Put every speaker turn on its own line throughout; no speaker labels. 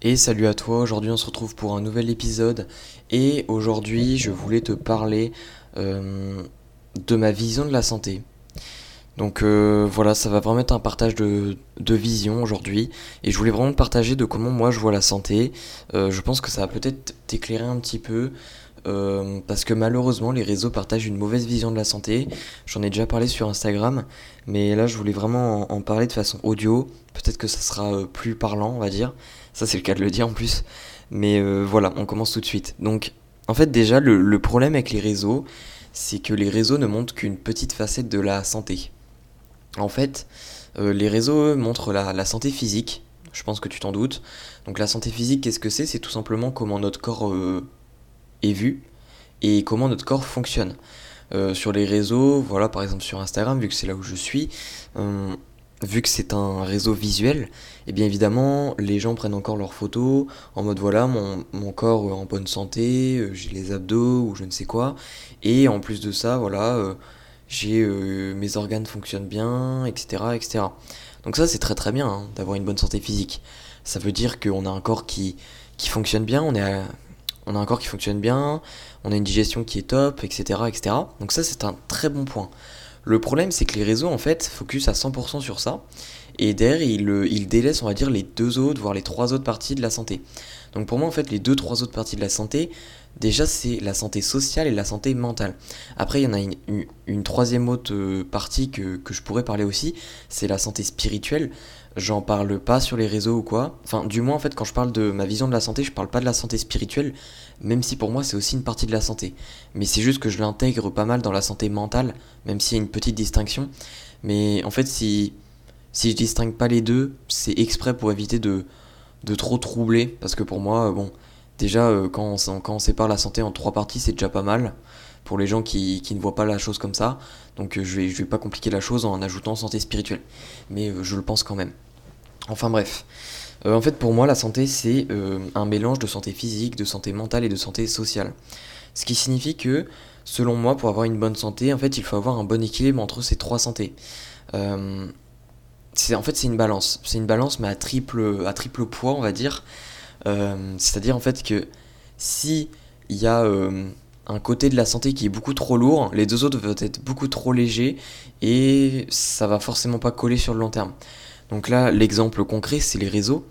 Et salut à toi, aujourd'hui on se retrouve pour un nouvel épisode et aujourd'hui je voulais te parler euh, de ma vision de la santé. Donc euh, voilà, ça va vraiment être un partage de, vision aujourd'hui et je voulais vraiment te partager de comment moi je vois la santé. Euh, je pense que ça va peut-être t'éclairer un petit peu parce que malheureusement les réseaux partagent une mauvaise vision de la santé. J'en ai déjà parlé sur Instagram, mais là je voulais vraiment en parler de façon audio. Peut-être que ça sera plus parlant, on va dire. Ça, c'est le cas de le dire en plus. Mais euh, voilà, on commence tout de suite. Donc, en fait, déjà, le, problème avec les réseaux, c'est que les réseaux ne montrent qu'une petite facette de la santé. En fait, euh, les réseaux montrent la, santé physique. Je pense que tu t'en doutes. Donc, la santé physique, qu'est-ce que c'est? C'est tout simplement comment notre corps euh, est vu et comment notre corps fonctionne. sur les réseaux, voilà, par exemple sur Instagram, vu que c'est là où je suis, vu que c'est un réseau visuel, et eh bien évidemment, les gens prennent encore leurs photos en mode voilà, mon, mon corps en bonne santé, euh, j'ai les abdos ou je ne sais quoi. Et en plus de ça, voilà, euh, j'ai euh, mes organes fonctionnent bien, etc. etc. Donc ça, c'est très très bien hein, d'avoir une bonne santé physique. Ça veut dire qu'on a un corps qui, qui fonctionne bien, on, est on a un corps qui fonctionne bien, on a une digestion qui est top, etc. etc. Donc ça, c'est un très bon point. Le problème, c'est que les réseaux, en fait, focus à 100% sur ça. Et derrière, ils, délaissent, on va dire, les deux autres, voire les trois autres parties de la santé. Donc pour moi, en fait, les deux, trois autres parties de la santé, déjà, c'est la santé sociale et la santé mentale. Après, il y en a une, troisième autre euh, partie que, je pourrais parler aussi, c'est la santé spirituelle. J'en parle pas sur les réseaux ou quoi. Enfin, du moins, en fait, quand je parle de ma vision de la santé, je parle pas de la santé spirituelle, même si pour moi c'est aussi une partie de la santé. Mais c'est juste que je l'intègre pas mal dans la santé mentale, même s'il y a une petite distinction. Mais en fait, si, si je distingue pas les deux, c'est exprès pour éviter de, de trop troubler. Parce que pour moi, bon, déjà, euh, quand on, quand on sépare la santé en trois parties, c'est déjà pas mal. Pour les gens qui, qui, ne voient pas la chose comme ça. Donc euh, je vais, je vais pas compliquer la chose en ajoutant santé spirituelle. Mais euh, je le pense quand même. Enfin bref. Euh, en fait, pour moi, la santé, c'est euh, un mélange de santé physique, de santé mentale et de santé sociale. Ce qui signifie que, selon moi, pour avoir une bonne santé, en fait, il faut avoir un bon équilibre entre ces trois santé. Euh, en fait, c'est une balance. C'est une balance, mais à triple, à triple poids, on va dire. C'est-à-dire, en fait, que si y a un côté de la santé qui est beaucoup trop lourd, les deux autres vont être beaucoup trop légers, et ça va forcément pas coller sur le long terme. Donc là, l'exemple concret, c'est les réseaux.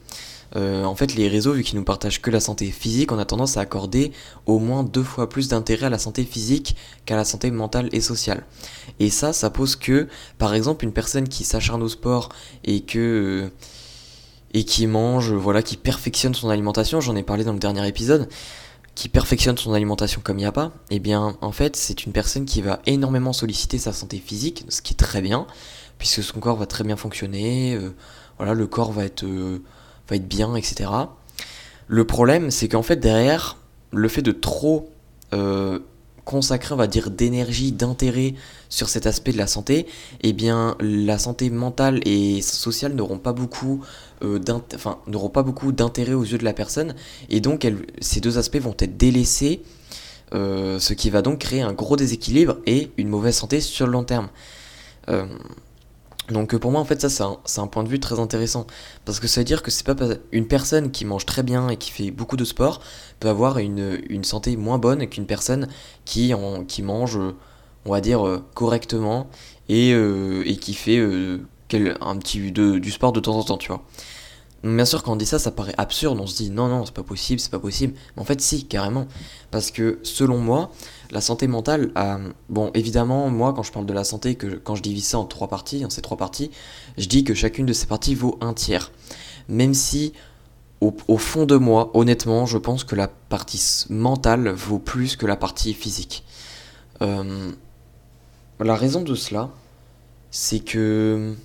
Euh, en fait, les réseaux, vu qu'ils nous partagent que la santé physique, on a tendance à accorder au moins deux fois plus d'intérêt à la santé physique qu'à la santé mentale et sociale. Et ça, ça pose que, par exemple, une personne qui s'acharne au sport et que et qui mange, voilà, qui perfectionne son alimentation, j'en ai parlé dans le dernier épisode, qui perfectionne son alimentation comme il n'y a pas, eh bien, en fait, c'est une personne qui va énormément solliciter sa santé physique, ce qui est très bien, puisque son corps va très bien fonctionner, euh, voilà, le corps va être, euh, bien, etc. Le problème, c'est qu'en fait, derrière, le fait de trop euh, consacrer, on va dire, d'énergie, d'intérêt sur cet aspect de la santé, eh bien, la santé mentale et sociale n'auront pas beaucoup n'auront pas beaucoup d'intérêt aux yeux de la personne, et donc ces deux aspects vont être délaissés, ce qui va donc créer un gros déséquilibre et une mauvaise santé sur le long terme. Donc euh, pour moi en fait ça c'est un, point de vue très intéressant parce que ça veut dire que c'est pas une personne qui mange très bien et qui fait beaucoup de sport peut avoir une, santé moins bonne qu'une personne qui, en, qui mange on va dire euh, correctement et, euh, et qui fait un petit du sport de temps en temps tu vois. Bien sûr, quand on dit ça, ça paraît absurde. On se dit non, non, c'est pas possible, c'est pas possible. Mais en fait, si, carrément. Parce que selon moi, la santé mentale, bon, évidemment, moi, quand je parle de la santé, que quand je divise ça en trois parties, en ces trois parties, je dis que chacune de ces parties vaut un tiers. Même si, au, fond de moi, honnêtement, je pense que la partie mentale vaut plus que la partie physique. Euh, la raison de cela, c'est que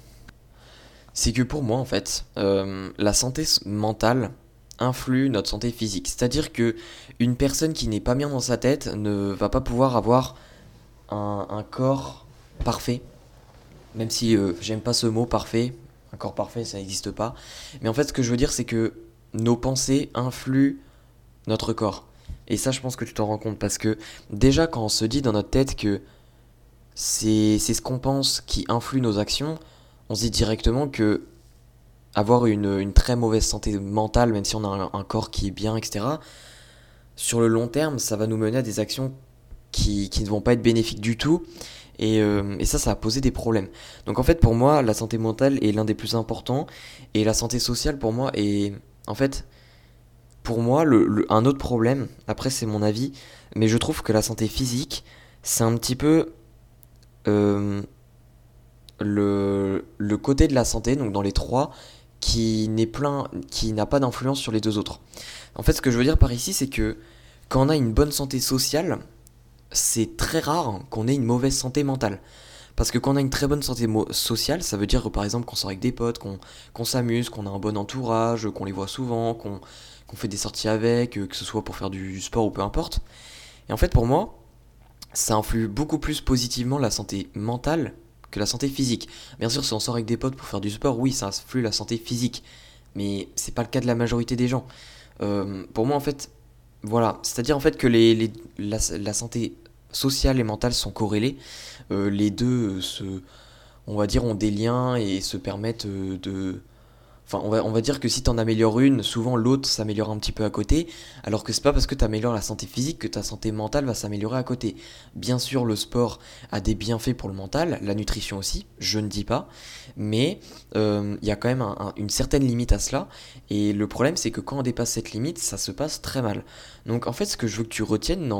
c'est que pour moi, en fait, euh, la santé mentale influe notre santé physique. C'est-à-dire que une personne qui n'est pas bien dans sa tête ne va pas pouvoir avoir un, corps parfait. Même si euh, j'aime pas ce mot parfait, un corps parfait, ça n'existe pas. Mais en fait, ce que je veux dire, c'est que nos pensées influent notre corps. Et ça, je pense que tu t'en rends compte parce que déjà, quand on se dit dans notre tête que c'est ce qu'on pense qui influe nos actions, on se dit directement que avoir une, très mauvaise santé mentale, même si on a un, corps qui est bien, etc., sur le long terme, ça va nous mener à des actions qui, ne vont pas être bénéfiques du tout. Euh, et, ça, ça a posé des problèmes. Donc en fait, pour moi, la santé mentale est l'un des plus importants. Et la santé sociale, pour moi, est... En fait, pour moi, un autre problème, après c'est mon avis, mais je trouve que la santé physique, c'est un petit peu... Euh, le, côté de la santé, donc dans les trois, qui n'est plein, qui n'a pas d'influence sur les deux autres. En fait, ce que je veux dire par ici, c'est que quand on a une bonne santé sociale, c'est très rare qu'on ait une mauvaise santé mentale. Parce que quand on a une très bonne santé sociale, ça veut dire par exemple qu'on sort avec des potes, qu'on s'amuse, qu'on a un bon entourage, qu'on les voit souvent, qu'on fait des sorties avec, que ce soit pour faire du sport ou peu importe. Et en fait, pour moi, ça influe beaucoup plus positivement la santé mentale que la santé physique. Bien sûr, si on sort avec des potes pour faire du sport, oui, ça influe la santé physique. Mais c'est pas le cas de la majorité des gens. Euh, pour moi, en fait, voilà. C'est-à-dire en fait que la, santé sociale et mentale sont corrélées. Euh, les deux se, on va dire, ont des liens et se permettent euh, de Enfin, on va, dire que si tu en améliores une, souvent l'autre s'améliore un petit peu à côté, alors que c'est pas parce que tu améliores la santé physique que ta santé mentale va s'améliorer à côté. Bien sûr, le sport a des bienfaits pour le mental, la nutrition aussi, je ne dis pas, mais euh, il y a quand même une certaine limite à cela, et le problème c'est que quand on dépasse cette limite, ça se passe très mal. Donc en fait, ce que je veux que tu retiennes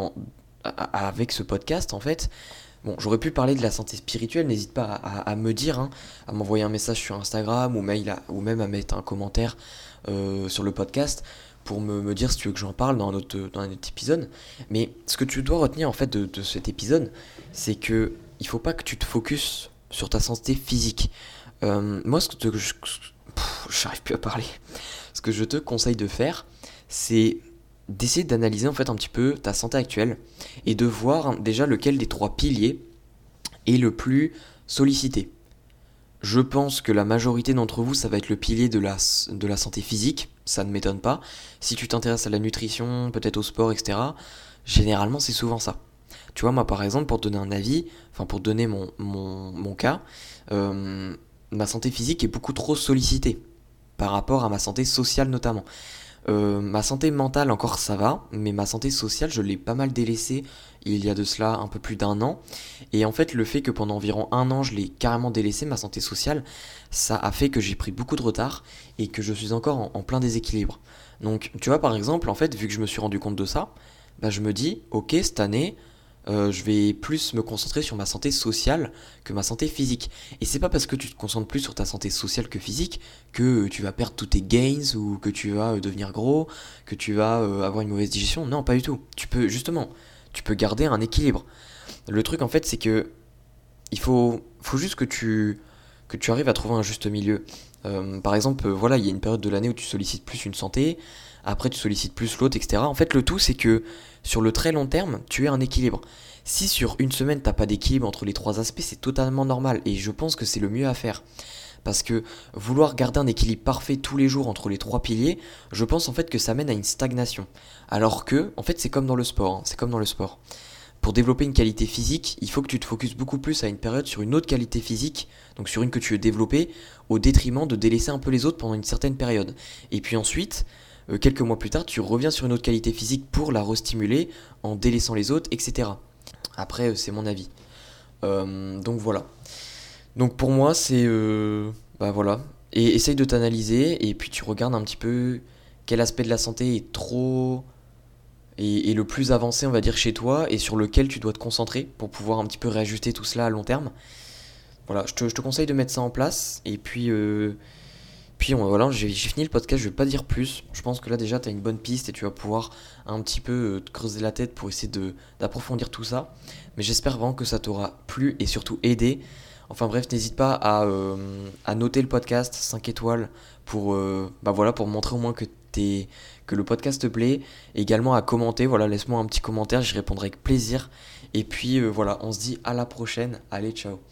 avec ce podcast, en fait, Bon, j'aurais pu parler de la santé spirituelle, n'hésite pas à, me dire, hein, à m'envoyer un message sur Instagram ou, mail ou même à mettre un commentaire euh, sur le podcast pour me, dire si tu veux que j'en parle dans un, autre, dans un autre épisode. Mais ce que tu dois retenir en fait de, cet épisode, c'est que il faut pas que tu te focuses sur ta santé physique. Euh, moi, ce que je, j'arrive plus à parler. Ce que je te conseille de faire, c'est d'essayer d'analyser en fait un petit peu ta santé actuelle et de voir déjà lequel des trois piliers est le plus sollicité. Je pense que la majorité d'entre vous, ça va être le pilier de la, de la santé physique, ça ne m'étonne pas. Si tu t'intéresses à la nutrition, peut-être au sport, etc., généralement c'est souvent ça. Tu vois, moi par exemple, pour te donner un avis, enfin pour donner mon, mon, cas, euh, ma santé physique est beaucoup trop sollicitée par rapport à ma santé sociale notamment. Euh, ma santé mentale encore ça va, mais ma santé sociale je l'ai pas mal délaissée il y a de cela un peu plus d'un an. Et en fait le fait que pendant environ un an je l'ai carrément délaissé, ma santé sociale, ça a fait que j'ai pris beaucoup de retard et que je suis encore en, plein déséquilibre. Donc tu vois par exemple en fait vu que je me suis rendu compte de ça, bah, je me dis ok cette année euh, je vais plus me concentrer sur ma santé sociale que ma santé physique. Et c'est pas parce que tu te concentres plus sur ta santé sociale que physique que tu vas perdre tous tes gains ou que tu vas euh, devenir gros, que tu vas euh, avoir une mauvaise digestion. Non, pas du tout. Tu peux justement, tu peux garder un équilibre. Le truc en fait, c'est que il faut, faut juste que tu, que tu arrives à trouver un juste milieu. par exemple, voilà, il y a une période de l'année où tu sollicites plus une santé, après tu sollicites plus l'autre, etc. En fait, le tout, c'est que sur le très long terme, tu es un équilibre. Si sur une semaine, t'as pas d'équilibre entre les trois aspects, c'est totalement normal, et je pense que c'est le mieux à faire. Parce que vouloir garder un équilibre parfait tous les jours entre les trois piliers, je pense en fait que ça mène à une stagnation. Alors que, en fait, c'est comme dans le sport, hein, c'est comme dans le sport. Pour développer une qualité physique, il faut que tu te focuses beaucoup plus à une période sur une autre qualité physique, donc sur une que tu veux développer, au détriment de délaisser un peu les autres pendant une certaine période. Et puis ensuite, euh, quelques mois plus tard, tu reviens sur une autre qualité physique pour la restimuler en délaissant les autres, etc. Après, euh, c'est mon avis. Euh, donc voilà. Donc pour moi, c'est... bah voilà. Et essaye de t'analyser et puis tu regardes un petit peu quel aspect de la santé est trop... Et, le plus avancé, on va dire, chez toi et sur lequel tu dois te concentrer pour pouvoir un petit peu réajuster tout cela à long terme. Voilà, je te, conseille de mettre ça en place et puis... Puis voilà, j'ai fini le podcast, je vais pas dire plus. Je pense que là déjà tu as une bonne piste et tu vas pouvoir un petit peu euh, creuser la tête pour essayer d'approfondir tout ça. Mais j'espère vraiment que ça t'aura plu et surtout aidé. Enfin bref, n'hésite pas à, euh, noter le podcast 5 étoiles pour, euh, bah voilà, pour montrer au moins que, que le podcast te plaît. également à commenter, voilà, laisse-moi un petit commentaire, j'y répondrai avec plaisir. Et puis voilà, on se dit à la prochaine. Allez, ciao